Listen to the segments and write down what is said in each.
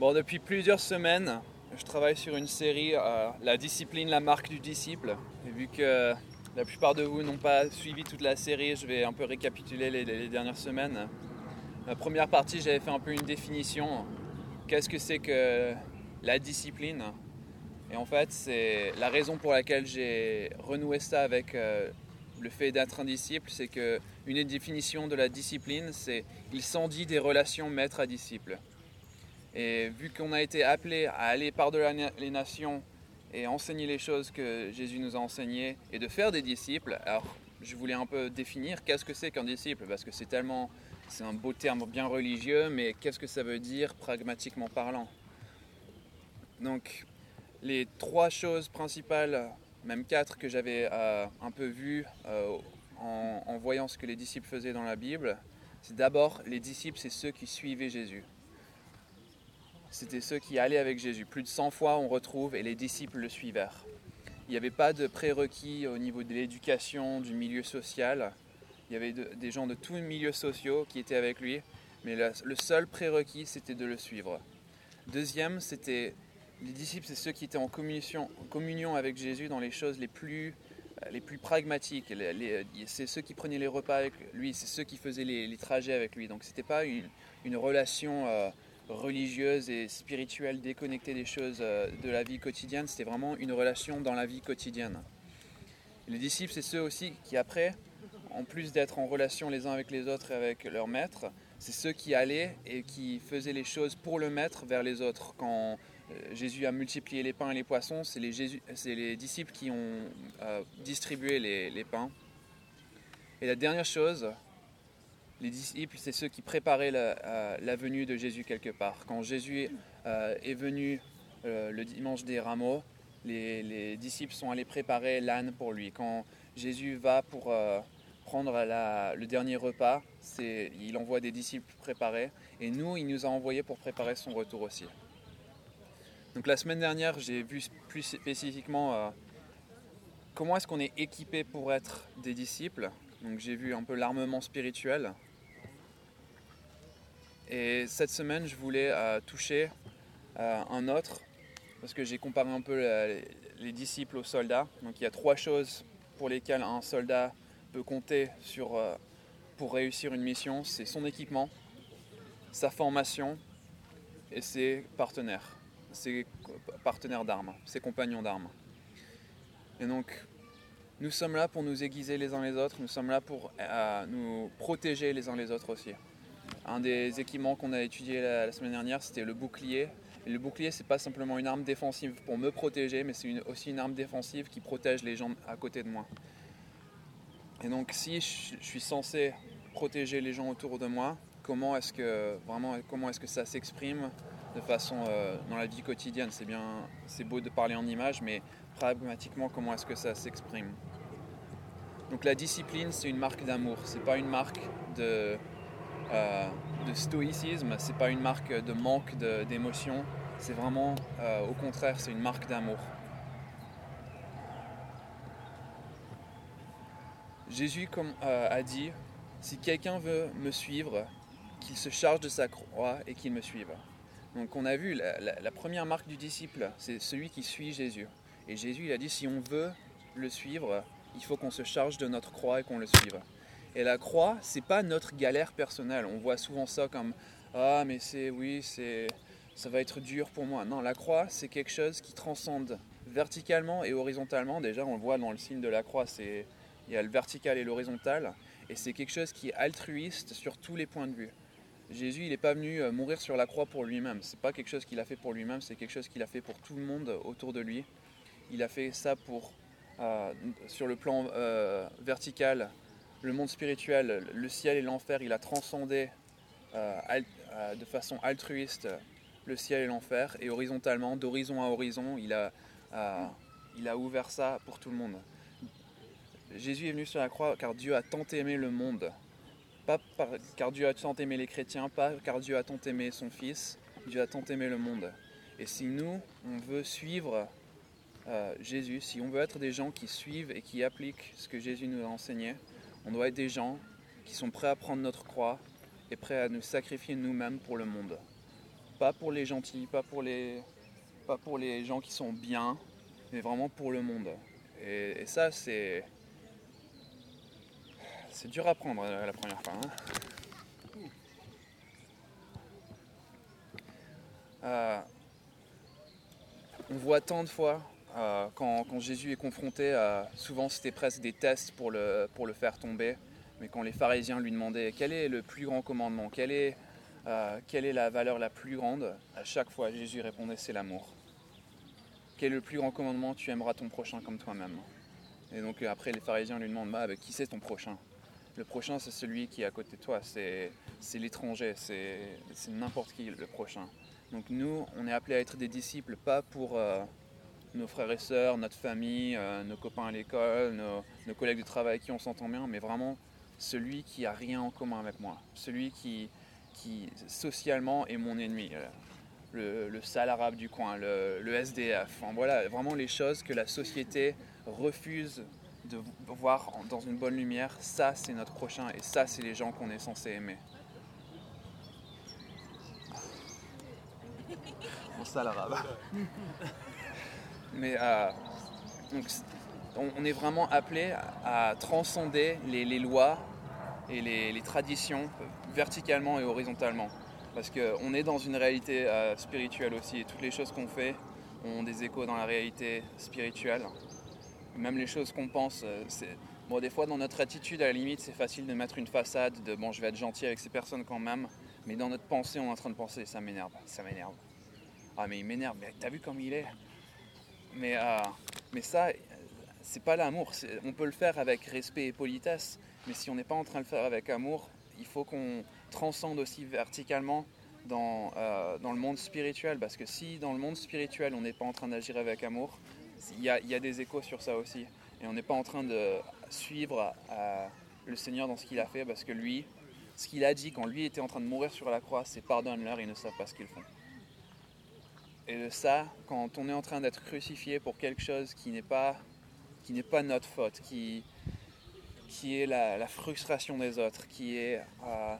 Bon, depuis plusieurs semaines, je travaille sur une série, euh, La discipline, la marque du disciple. Et vu que la plupart de vous n'ont pas suivi toute la série, je vais un peu récapituler les, dernières semaines. La première partie, j'avais fait un peu une définition. Qu'est-ce que c'est que la discipline? Et en fait, c'est la raison pour laquelle j'ai renoué ça avec euh, le fait d'être un disciple, c'est que une définition de la discipline, c'est il s'en dit des relations maître à disciple. Et vu qu'on a été appelé à aller par-delà les nations et enseigner les choses que Jésus nous a enseignées et de faire des disciples, alors je voulais un peu définir qu'est-ce que c'est qu'un disciple, parce que c'est tellement, c'est un beau terme bien religieux, mais qu'est-ce que ça veut dire pragmatiquement parlant? Donc, les trois choses principales, même quatre que j'avais euh, un peu vues euh, en, en voyant ce que les disciples faisaient dans la Bible, c'est d'abord les disciples, c'est ceux qui suivaient Jésus c'était ceux qui allaient avec Jésus. Plus de 100 fois, on retrouve, et les disciples le suivèrent. Il n'y avait pas de prérequis au niveau de l'éducation, du milieu social. Il y avait des gens de tous les milieux sociaux qui étaient avec lui, mais le, seul prérequis, c'était de le suivre. Deuxième, c'était les disciples, c'est ceux qui étaient en communion, avec Jésus dans les choses les plus, euh, pragmatiques. c'est ceux qui prenaient les repas avec lui, c'est ceux qui faisaient les, trajets avec lui. Donc, ce n'était pas une, relation... Euh, religieuse et spirituelle déconnectée des choses euh, de la vie quotidienne, c'était vraiment une relation dans la vie quotidienne. Les disciples, c'est ceux aussi qui après, en plus d'être en relation les uns avec les autres et avec leur maître, c'est ceux qui allaient et qui faisaient les choses pour le maître vers les autres. Quand euh, Jésus a multiplié les pains et les poissons, c'est les, les, disciples qui ont euh, distribué les pains. Et la dernière chose, les disciples, c'est ceux qui préparaient euh, la, venue de Jésus quelque part. Quand Jésus euh, est venu euh, le dimanche des rameaux, les, disciples sont allés préparer l'âne pour lui. Quand Jésus va pour prendre le dernier repas, il envoie des disciples préparés. Et nous, il nous a envoyés pour préparer son retour aussi. Donc la semaine dernière, j'ai vu plus spécifiquement comment est-ce qu'on est équipé pour être des disciples. Donc j'ai vu un peu l'armement spirituel, et cette semaine, je voulais euh, toucher euh, un autre, parce que j'ai comparé un peu les disciples aux soldats. Donc il y a trois choses pour lesquelles un soldat peut compter euh, pour réussir une mission. C'est son équipement, sa formation et ses partenaires, ses partenaires d'armes, ses compagnons d'armes. Et donc, nous sommes là pour nous aiguiser les uns les autres, nous sommes là pour nous protéger les uns les autres aussi. Un des équipements qu'on a étudié la, semaine dernière, c'était le bouclier. Le bouclier, c'est pas simplement une arme défensive pour me protéger, mais c'est aussi une arme défensive qui protège les gens à côté de moi. Et donc, si je, suis censé protéger les gens autour de moi, comment est-ce que vraiment comment est-ce que ça s'exprime de façon euh, dans la vie quotidienne? C'est bien, c'est beau de parler en images, mais pragmatiquement, comment est-ce que ça s'exprime? Donc, la discipline, c'est une marque d'amour. C'est pas une marque de euh, de stoïcisme, c'est pas une marque de manque d'émotion, c'est vraiment euh, au contraire, c'est une marque d'amour. Jésus comme, euh, a dit, si quelqu'un veut me suivre, qu'il se charge de sa croix et qu'il me suive. Donc on a vu, la, la première marque du disciple, c'est celui qui suit Jésus. Et Jésus il a dit, si on veut le suivre, il faut qu'on se charge de notre croix et qu'on le suive. Et la croix, c'est pas notre galère personnelle. On voit souvent ça comme ah mais c'est oui c'est ça va être dur pour moi. Non, la croix, c'est quelque chose qui transcende verticalement et horizontalement. Déjà, on le voit dans le signe de la croix, c'est il y a le vertical et l'horizontal, et c'est quelque chose qui est altruiste sur tous les points de vue. Jésus, il n'est pas venu euh, mourir sur la croix pour lui-même. C'est pas quelque chose qu'il a fait pour lui-même, c'est quelque chose qu'il a fait pour tout le monde autour de lui. Il a fait ça pour euh, sur le plan euh, vertical le monde spirituel, le ciel et l'enfer, il a transcendé euh, euh, de façon altruiste le ciel et l'enfer, et horizontalement, d'horizon à horizon, il a, euh, il a ouvert ça pour tout le monde. Jésus est venu sur la croix car Dieu a tant aimé le monde. Pas car Dieu a tant aimé les chrétiens, pas car Dieu a tant aimé son Fils, Dieu a tant aimé le monde. Et si nous, on veut suivre Jésus, si on veut être des gens qui suivent et qui appliquent ce que Jésus nous a enseigné, on doit être des gens qui sont prêts à prendre notre croix et prêts à nous sacrifier nous-mêmes pour le monde. Pas pour les gentils, pas pour les, gens qui sont bien, mais vraiment pour le monde. Et, ça, c'est. C'est dur à prendre euh, la première fois. Hein. Euh, on voit tant de fois euh, quand, Jésus est confronté, souvent c'était presque des tests pour le, pour le faire tomber, mais quand les pharisiens lui demandaient quel est le plus grand commandement, quelle est, quelle est la valeur la plus grande, à chaque fois Jésus répondait c'est l'amour. Quel est le plus grand commandement? Tu aimeras ton prochain comme toi-même. Et donc après, les pharisiens lui demandent bah, qui c'est ton prochain? Le prochain, c'est celui qui est à côté de toi, c'est l'étranger, c'est n'importe qui le prochain. Donc nous, on est appelés à être des disciples, pas pour euh, nos frères et sœurs, notre famille, euh, nos copains à l'école, nos, collègues de travail qui on s'entend bien, mais vraiment celui qui a rien en commun avec moi, celui qui, qui socialement est mon ennemi le, sale arabe du coin, le, SDF. voilà, vraiment les choses que la société refuse de voir dans une bonne lumière. Ça, c'est notre prochain et ça, c'est les gens qu'on est censé aimer. Le sale arabe. Mais euh, on, est vraiment appelé à transcender les, lois et les traditions verticalement et horizontalement. Parce qu'on est dans une réalité euh, spirituelle aussi et toutes les choses qu'on fait ont des échos dans la réalité spirituelle. Même les choses qu'on pense, euh. Bon, des fois, dans notre attitude, à la limite, c'est facile de mettre une façade de bon, je vais être gentil avec ces personnes quand même, mais dans notre pensée, on est en train de penser, ça m'énerve, ça m'énerve. Ah, mais il m'énerve, mais t'as vu comme il est? Mais, euh, mais ça, c'est pas l'amour. On peut le faire avec respect et politesse, mais si on n'est pas en train de le faire avec amour, il faut qu'on transcende aussi verticalement dans, euh, dans le monde spirituel. Parce que si dans le monde spirituel, on n'est pas en train d'agir avec amour, il y, a, y a, des échos sur ça aussi. Et on n'est pas en train de suivre euh, le Seigneur dans ce qu'il a fait, parce que lui, ce qu'il a dit quand lui était en train de mourir sur la croix, c'est pardonne-leur, ils ne savent pas ce qu'ils font. Et de ça, quand on est en train d'être crucifié pour quelque chose qui n'est pas, qui n'est pas notre faute, qui, qui est la, frustration des autres, qui est euh,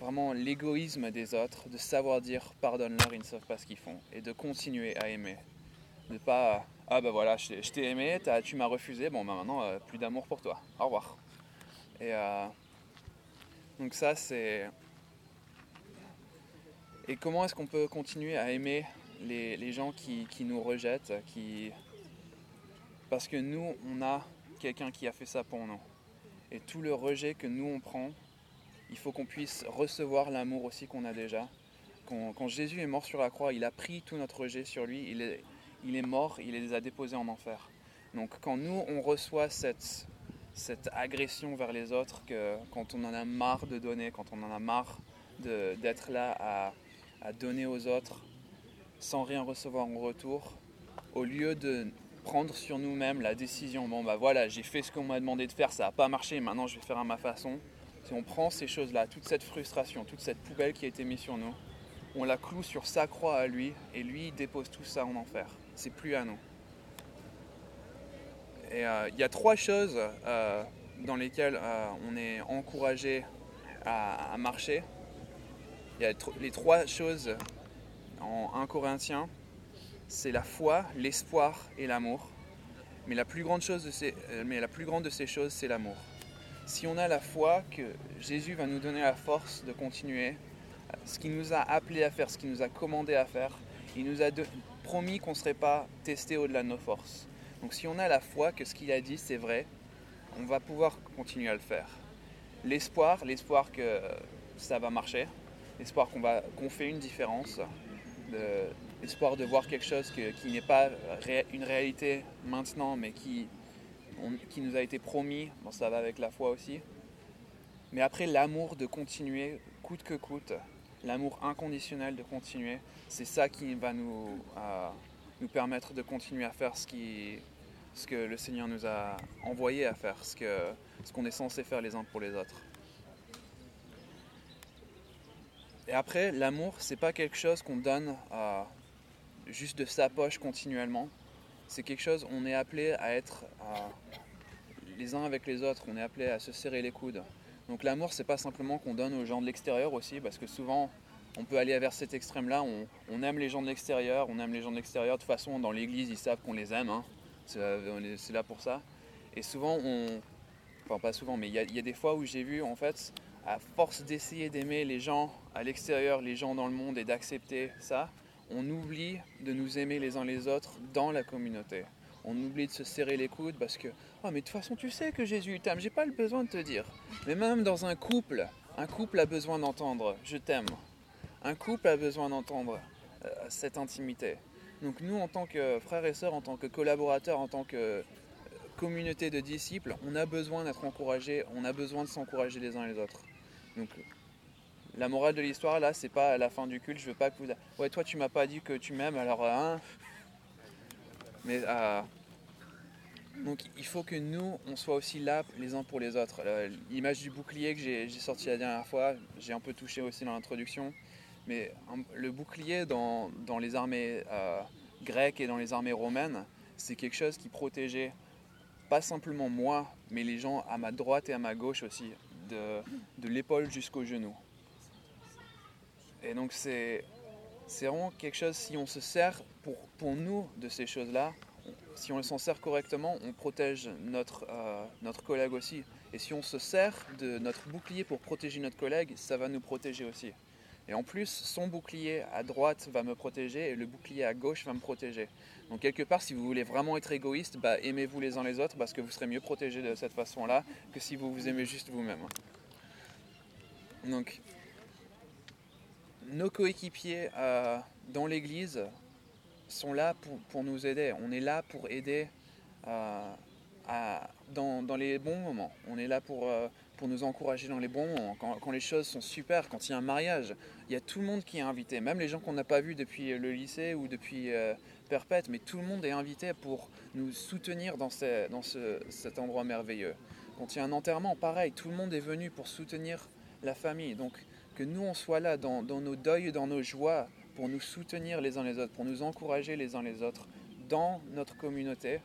vraiment l'égoïsme des autres, de savoir dire pardonne-leur, ils ne savent pas ce qu'ils font, et de continuer à aimer. De pas ah ben voilà, je t'ai aimé, tu m'as refusé, bon ben maintenant euh, plus d'amour pour toi, au revoir. Et euh, donc ça c'est. Et comment est-ce qu'on peut continuer à aimer les, gens qui, nous rejettent, parce que nous on a quelqu'un qui a fait ça pour nous et tout le rejet que nous on prend, il faut qu'on puisse recevoir l'amour aussi qu'on a déjà. Quand, Jésus est mort sur la croix, il a pris tout notre rejet sur lui, il est, mort, il les a déposés en enfer. Donc quand nous on reçoit cette, agression vers les autres, quand on en a marre de donner, quand on en a marre d'être là à donner aux autres sans rien recevoir en retour, au lieu de prendre sur nous-mêmes la décision, bon bah voilà, j'ai fait ce qu'on m'a demandé de faire, ça n'a pas marché, maintenant je vais faire à ma façon. Si on prend ces choses-là, toute cette frustration, toute cette poubelle qui a été mise sur nous, on la cloue sur sa croix à lui, et lui il dépose tout ça en enfer. C'est plus à nous. Et euh, il y a trois choses euh, dans lesquelles euh, on est encouragé à, marcher. Il y a les trois choses en 1 Corinthiens c'est la foi, l'espoir et l'amour. Mais la plus grande, chose de ces, euh, mais la plus grande de ces choses, c'est l'amour. Si on a la foi que Jésus va nous donner la force de continuer, ce qu'il nous a appelé à faire, ce qu'il nous a commandé à faire, il nous a promis qu'on ne serait pas testé au-delà de nos forces. Donc si on a la foi que ce qu'il a dit c'est vrai, on va pouvoir continuer à le faire. L'espoir, l'espoir que ça va marcher, l'espoir qu'on qu'on fait une différence, de, espoir de voir quelque chose qui n'est pas une réalité maintenant, mais qui, qui nous a été promis. Bon, ça va avec la foi aussi. Mais après, l'amour de continuer, coûte que coûte, l'amour inconditionnel de continuer, c'est ça qui va nous, euh, nous permettre de continuer à faire ce, qui, ce que le Seigneur nous a envoyé à faire, ce ce qu'on est censé faire les uns pour les autres. Et après, l'amour, c'est pas quelque chose qu'on donne juste de sa poche continuellement. C'est quelque chose, on est appelé à être les uns avec les autres, on est appelé à se serrer les coudes. Donc l'amour, c'est pas simplement qu'on donne aux gens de l'extérieur aussi, parce que souvent on peut aller vers cet extrême-là. On, aime les gens de l'extérieur, on aime les gens de l'extérieur. De toute façon, dans l'église, ils savent qu'on les aime. Hein. C'est là pour ça. Et souvent, on. Enfin, pas souvent, mais il y, a des fois où j'ai vu, en fait, à force d'essayer d'aimer les gens à l'extérieur, les gens dans le monde et d'accepter ça, on oublie de nous aimer les uns les autres dans la communauté. On oublie de se serrer les coudes parce que, oh, mais de toute façon, tu sais que Jésus t'aime, j'ai pas le besoin de te dire. Mais même dans un couple, un couple a besoin d'entendre je t'aime. Un couple a besoin d'entendre euh, cette intimité. Donc nous, en tant que frères et sœurs, en tant que collaborateurs, en tant que euh, communauté de disciples, on a besoin d'être encouragés, on a besoin de s'encourager les uns les autres. Donc la morale de l'histoire là, c'est pas la fin du culte, je veux pas que vous ouais toi tu m'as pas dit que tu m'aimes alors hein mais euh, donc il faut que nous on soit aussi là les uns pour les autres. L'image du bouclier que j'ai sorti la dernière fois, j'ai un peu touché aussi dans l'introduction. Mais le bouclier dans, les armées euh, grecques et dans les armées romaines, c'est quelque chose qui protégeait pas simplement moi, mais les gens à ma droite et à ma gauche aussi, de, l'épaule jusqu'au genou. Et donc c'est vraiment quelque chose, si on se sert pour, pour nous de ces choses-là, si on s'en sert correctement, on protège notre, euh, notre collègue aussi. Et si on se sert de notre bouclier pour protéger notre collègue, ça va nous protéger aussi. Et en plus, son bouclier à droite va me protéger et le bouclier à gauche va me protéger. Donc quelque part, si vous voulez vraiment être égoïste, bah, aimez-vous les uns les autres parce que vous serez mieux protégés de cette façon-là que si vous vous aimez juste vous-même. Donc, nos coéquipiers euh, dans l'Église sont là pour, nous aider. On est là pour aider euh, dans, les bons moments. On est là pour, euh, pour nous encourager dans les bons moments, quand, les choses sont super, quand il y a un mariage. Il y a tout le monde qui est invité, même les gens qu'on n'a pas vus depuis le lycée ou depuis euh, Perpète, mais tout le monde est invité pour nous soutenir dans, dans cet endroit merveilleux. Quand il y a un enterrement, pareil, tout le monde est venu pour soutenir la famille. Donc que nous, on soit là dans, dans nos deuils, dans nos joies, pour nous soutenir les uns les autres, pour nous encourager les uns les autres dans notre communauté,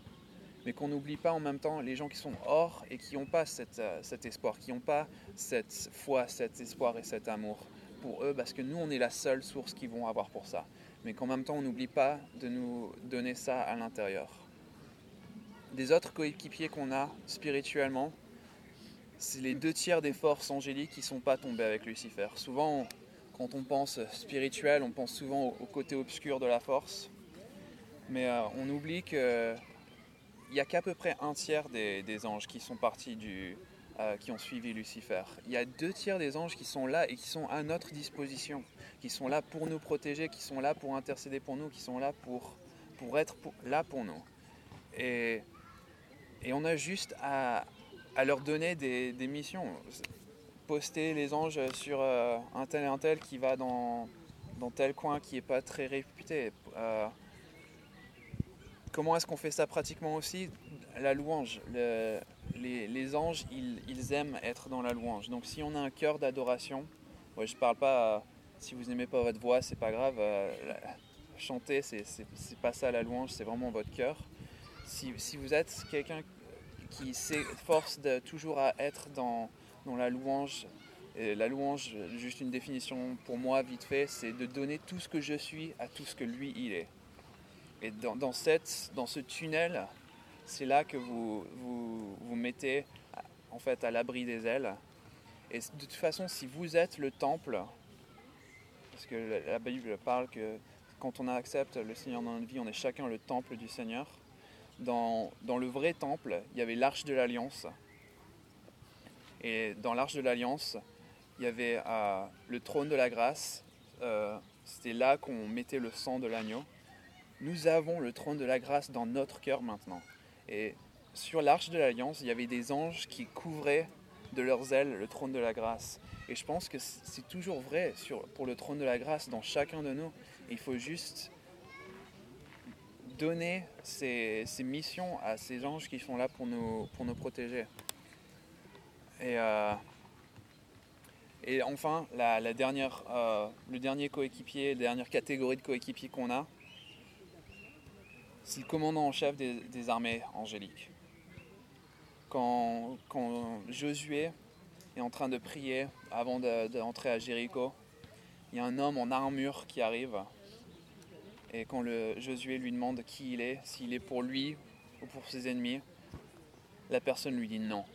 mais qu'on n'oublie pas en même temps les gens qui sont hors et qui n'ont pas euh, cet espoir, qui n'ont pas cette foi, cet espoir et cet amour pour eux, parce que nous, on est la seule source qu'ils vont avoir pour ça. Mais qu'en même temps, on n'oublie pas de nous donner ça à l'intérieur. Des autres coéquipiers qu'on a spirituellement, c'est les deux tiers des forces angéliques qui ne sont pas tombées avec Lucifer. Souvent, quand on pense spirituel, on pense souvent au, côté obscur de la force. Mais euh, on oublie que il n'y a qu'à peu près un tiers des, anges qui sont partis du, euh, qui ont suivi Lucifer. Il y a deux tiers des anges qui sont là et qui sont à notre disposition, qui sont là pour nous protéger, qui sont là pour intercéder pour nous, qui sont là pour, pour être là pour nous. Et, et on a juste à, à leur donner des, des, missions. Poster les anges sur euh, un tel et un tel qui va dans, dans tel coin qui n'est pas très réputé. Euh, Comment est-ce qu'on fait ça pratiquement aussi? La louange. les, anges, ils, aiment être dans la louange. Donc si on a un cœur d'adoration, je parle pas, si vous n'aimez pas votre voix, c'est pas grave. Euh, chanter, c'est pas ça la louange, c'est vraiment votre cœur. Si, vous êtes quelqu'un qui s'efforce toujours à être dans, la louange, la louange, juste une définition pour moi vite fait, c'est de donner tout ce que je suis à tout ce que lui il est. Et dans, cette, dans ce tunnel, c'est là que vous, vous mettez en fait à l'abri des ailes. Et de toute façon, si vous êtes le temple, parce que la Bible parle que quand on accepte le Seigneur dans notre vie, on est chacun le temple du Seigneur. Dans, dans le vrai temple, il y avait l'arche de l'alliance. Et dans l'arche de l'alliance, il y avait euh, le trône de la grâce. Euh, c'était là qu'on mettait le sang de l'agneau nous avons le trône de la grâce dans notre cœur maintenant. Et sur l'arche de l'alliance, il y avait des anges qui couvraient de leurs ailes le trône de la grâce. Et je pense que c'est toujours vrai pour le trône de la grâce dans chacun de nous. Il faut juste donner ces, missions à ces anges qui sont là pour nous, pour nous protéger. Et, euh, enfin, la, dernière, euh, le dernier coéquipier, la dernière catégorie de coéquipiers qu'on a, c'est le commandant en chef des, armées angéliques. Quand, Josué est en train de prier avant d'entrer à Jéricho, il y a un homme en armure qui arrive. Et quand le Josué lui demande qui il est, s'il est pour lui ou pour ses ennemis, la personne lui dit non.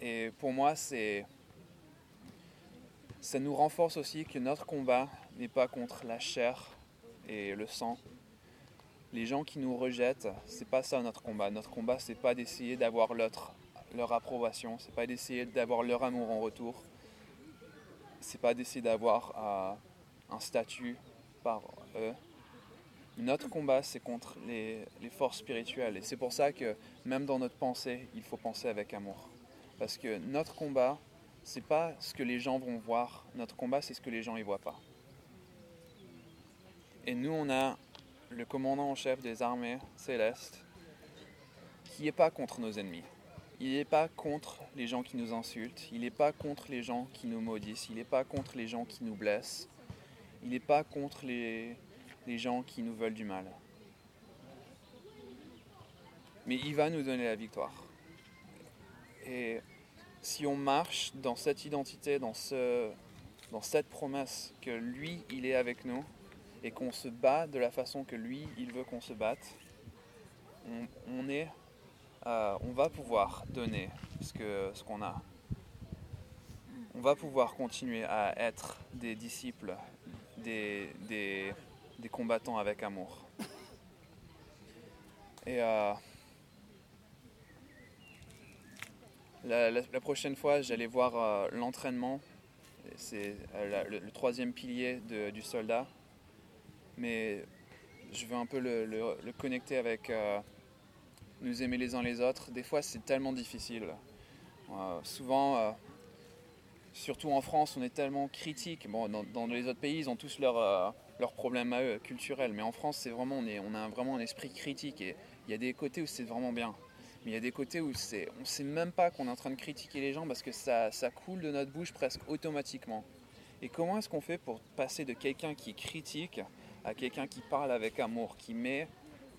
Et pour moi, c'est ça nous renforce aussi que notre combat n'est pas contre la chair et le sang. Les gens qui nous rejettent, c'est pas ça notre combat. Notre combat, c'est pas d'essayer d'avoir l'autre, leur approbation, c'est pas d'essayer d'avoir leur amour en retour. C'est pas d'essayer d'avoir euh, un statut par eux. Notre combat, c'est contre les, forces spirituelles. Et c'est pour ça que même dans notre pensée, il faut penser avec amour. Parce que notre combat, c'est pas ce que les gens vont voir. Notre combat, c'est ce que les gens y voient pas. Et nous, on a le commandant en chef des armées célestes qui n'est pas contre nos ennemis. Il n'est pas contre les gens qui nous insultent. Il n'est pas contre les gens qui nous maudissent. Il n'est pas contre les gens qui nous blessent. Il n'est pas contre les, gens qui nous veulent du mal. Mais il va nous donner la victoire. Et si on marche dans cette identité, dans cette promesse que lui, il est avec nous, et qu'on se bat de la façon que lui, il veut qu'on se batte, on, est, euh, on va pouvoir donner ce qu'on ce a. On va pouvoir continuer à être des disciples, des, des, des combattants avec amour. Et euh, La, prochaine fois, j'allais voir euh, l'entraînement. C'est le, troisième pilier du soldat. Mais je veux un peu le, connecter avec euh, nous aimer les uns les autres. Des fois, c'est tellement difficile. souvent, surtout en France, on est tellement critique. Bon, dans, les autres pays, ils ont tous leurs problèmes culturels. Mais en France, c'est vraiment, on, est, on a vraiment un esprit critique. Et il y a des côtés où c'est vraiment bien. Mais il y a des côtés où on ne sait même pas qu'on est en train de critiquer les gens parce que ça, ça coule de notre bouche presque automatiquement. Et comment est-ce qu'on fait pour passer de quelqu'un qui critique à quelqu'un qui parle avec amour, qui met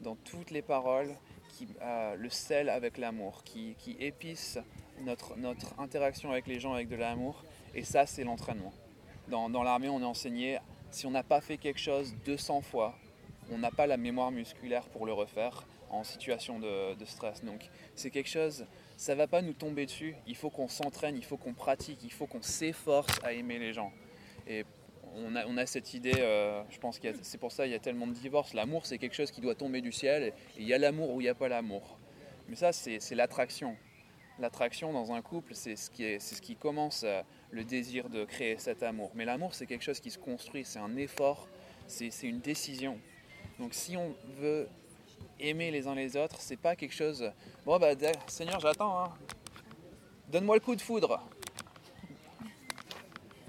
dans toutes les paroles qui, euh, le sel avec l'amour, qui, qui épice notre, notre interaction avec les gens avec de l'amour Et ça, c'est l'entraînement. Dans, l'armée, on est enseigné, si on n'a pas fait quelque chose 200 fois, on n'a pas la mémoire musculaire pour le refaire en situation de, stress. Donc c'est quelque chose, ça va pas nous tomber dessus. Il faut qu'on s'entraîne, il faut qu'on pratique, il faut qu'on s'efforce à aimer les gens. Et on a, cette idée, euh, je pense que c'est pour ça qu'il y a tellement de divorces. L'amour, c'est quelque chose qui doit tomber du ciel. Il y a l'amour ou il n'y a pas l'amour. Mais ça, c'est l'attraction. L'attraction dans un couple, c'est ce, qui est, ce qui commence euh, le désir de créer cet amour. Mais l'amour, c'est quelque chose qui se construit, c'est un effort, c'est une décision. Donc si on veut aimer les uns les autres, c'est pas quelque chose. Bon, bah, Seigneur, j'attends. Hein. Donne-moi le coup de foudre.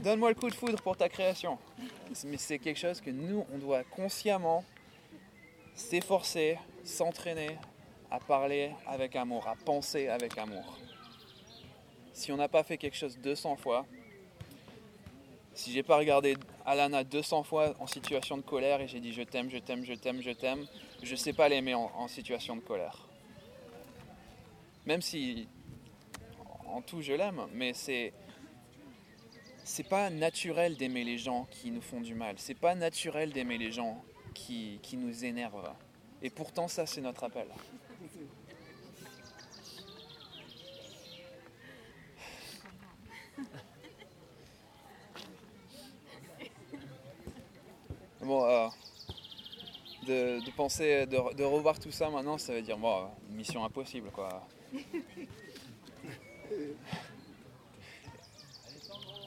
Donne-moi le coup de foudre pour ta création. Mais c'est quelque chose que nous, on doit consciemment s'efforcer, s'entraîner à parler avec amour, à penser avec amour. Si on n'a pas fait quelque chose 200 fois, si j'ai pas regardé Alana 200 fois en situation de colère et j'ai dit je t'aime, je t'aime, je t'aime, je t'aime, je sais pas l'aimer en, situation de colère. Même si en tout je l'aime, mais c'est c'est pas naturel d'aimer les gens qui nous font du mal. C'est pas naturel d'aimer les gens qui, qui nous énervent. Et pourtant ça c'est notre appel. Bon, euh, de, penser, de, revoir tout ça maintenant, ça veut dire, bon, mission impossible, quoi.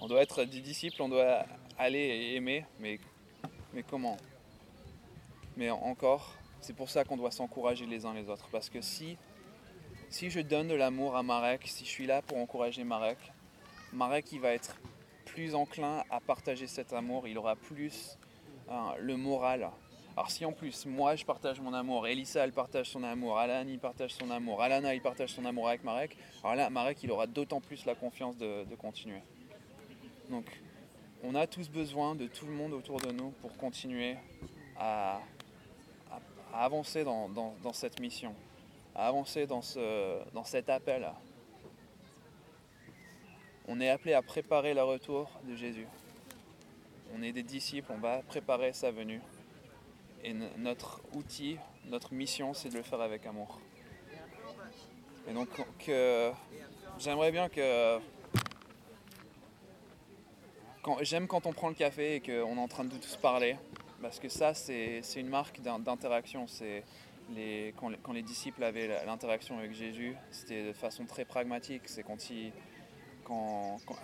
On doit être des disciples, on doit aller et aimer, mais, comment? Mais encore, c'est pour ça qu'on doit s'encourager les uns les autres. Parce que si, si je donne de l'amour à Marek, si je suis là pour encourager Marek, Marek il va être plus enclin à partager cet amour, il aura plus Hein, le moral. Alors si en plus moi je partage mon amour, Elissa elle partage son amour, Alan il partage son amour, Alana il partage son amour avec Marek, alors là Marek il aura d'autant plus la confiance de, continuer. Donc on a tous besoin de tout le monde autour de nous pour continuer à, avancer dans, cette mission, à avancer dans, dans cet appel. On est appelé à préparer le retour de Jésus. on est des disciples, on va préparer sa venue. Et notre outil, notre mission, c'est de le faire avec amour. Et donc, j'aimerais bien que. J'aime quand on prend le café et qu'on est en train de tous parler, parce que ça, c'est une marque d'interaction. C'est quand, les, disciples avaient l'interaction avec Jésus, c'était de façon très pragmatique. C'est quand, il,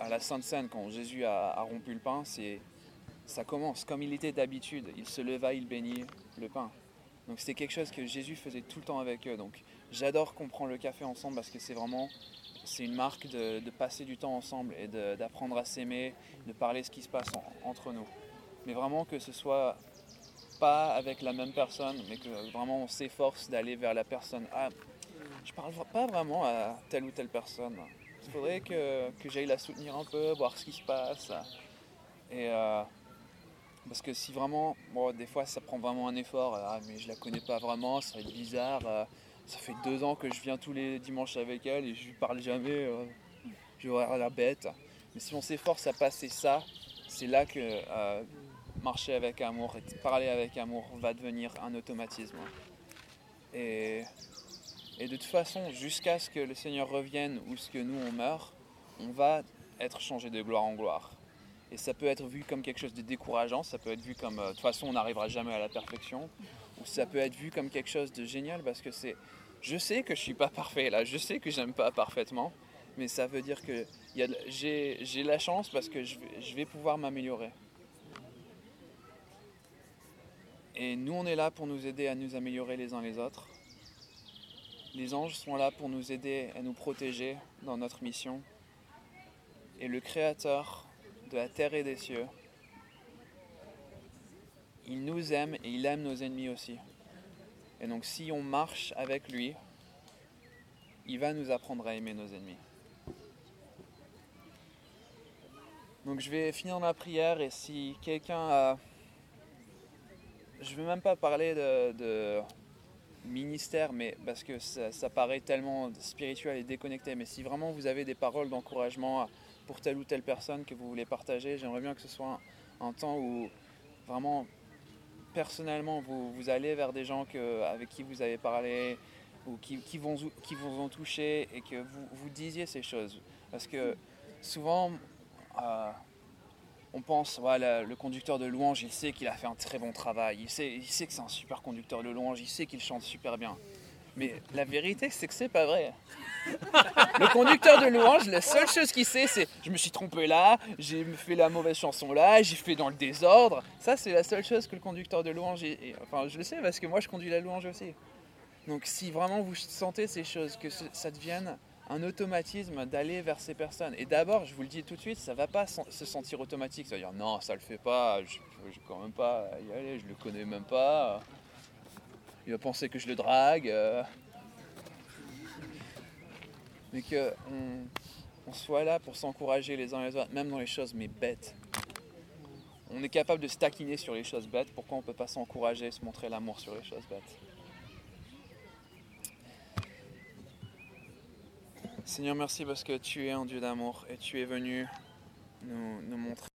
à la Sainte Seine, quand Jésus a, rompu le pain, ça commence comme il était d'habitude. Il se leva, il bénit le pain. Donc c'était quelque chose que Jésus faisait tout le temps avec eux. Donc j'adore qu'on prend le café ensemble parce que c'est vraiment c'est une marque de, passer du temps ensemble et d'apprendre à s'aimer, de parler ce qui se passe entre nous. Mais vraiment que ce soit pas avec la même personne, mais que vraiment on s'efforce d'aller vers la personne. Ah, je parle pas vraiment à telle ou telle personne. Il faudrait que, j'aille la soutenir un peu, voir ce qui se passe. Et euh, parce que si vraiment, bon, des fois ça prend vraiment un effort, ah, mais je la connais pas vraiment, ça va être bizarre. Ça fait deux ans que je viens tous les dimanches avec elle et je lui parle jamais, euh, je vais la bête. Mais si on s'efforce à passer ça, c'est là que euh, marcher avec amour et parler avec amour va devenir un automatisme. Et, de toute façon, jusqu'à ce que le Seigneur revienne ou ce que nous on meurt, on va être changé de gloire en gloire. Et ça peut être vu comme quelque chose de décourageant, ça peut être vu comme euh, de toute façon on n'arrivera jamais à la perfection, ça peut être vu comme quelque chose de génial parce que c'est. Je sais que je suis pas parfait là, je sais que j'aime pas parfaitement, mais ça veut dire que j'ai la chance parce que je je vais pouvoir m'améliorer. Et nous, on est là pour nous aider à nous améliorer les uns les autres. Les anges sont là pour nous aider à nous protéger dans notre mission. Et le Créateur de la terre et des cieux. Il nous aime et il aime nos ennemis aussi. Et donc si on marche avec lui, il va nous apprendre à aimer nos ennemis. Donc je vais finir ma prière et si quelqu'un a... Je ne vais même pas parler de, ministère, mais parce que ça, paraît tellement spirituel et déconnecté. Mais si vraiment vous avez des paroles d'encouragement pour telle ou telle personne que vous voulez partager. J'aimerais bien que ce soit un, temps où vraiment personnellement vous, allez vers des gens avec qui vous avez parlé ou qui vous ont touché et que vous, vous disiez ces choses. Parce que souvent, euh, on pense, voilà, le conducteur de louange, il sait qu'il a fait un très bon travail, il sait, il sait que c'est un super conducteur de louange, il sait qu'il chante super bien. Mais la vérité, c'est que c'est pas vrai. Le conducteur de louange, la seule chose qu'il sait, c'est je me suis trompé là, j'ai fait la mauvaise chanson là, j'ai fait dans le désordre. Ça, c'est la seule chose que le conducteur de louange. enfin, je le sais parce que moi, je conduis la louange aussi. Donc, si vraiment vous sentez ces choses, que ça devienne un automatisme d'aller vers ces personnes. Et d'abord, je vous le dis tout de suite, ça va pas se sentir automatique. Ça va dire non, ça le fait pas, je, je quand même pas y aller, je le connais même pas. Il va penser que je le drague. Euh mais qu'on on soit là pour s'encourager les uns les autres, même dans les choses mais bêtes. On est capable de se taquiner sur les choses bêtes, pourquoi on ne peut pas s'encourager, se montrer l'amour sur les choses bêtes? Seigneur, merci parce que tu es un Dieu d'amour et tu es venu nous montrer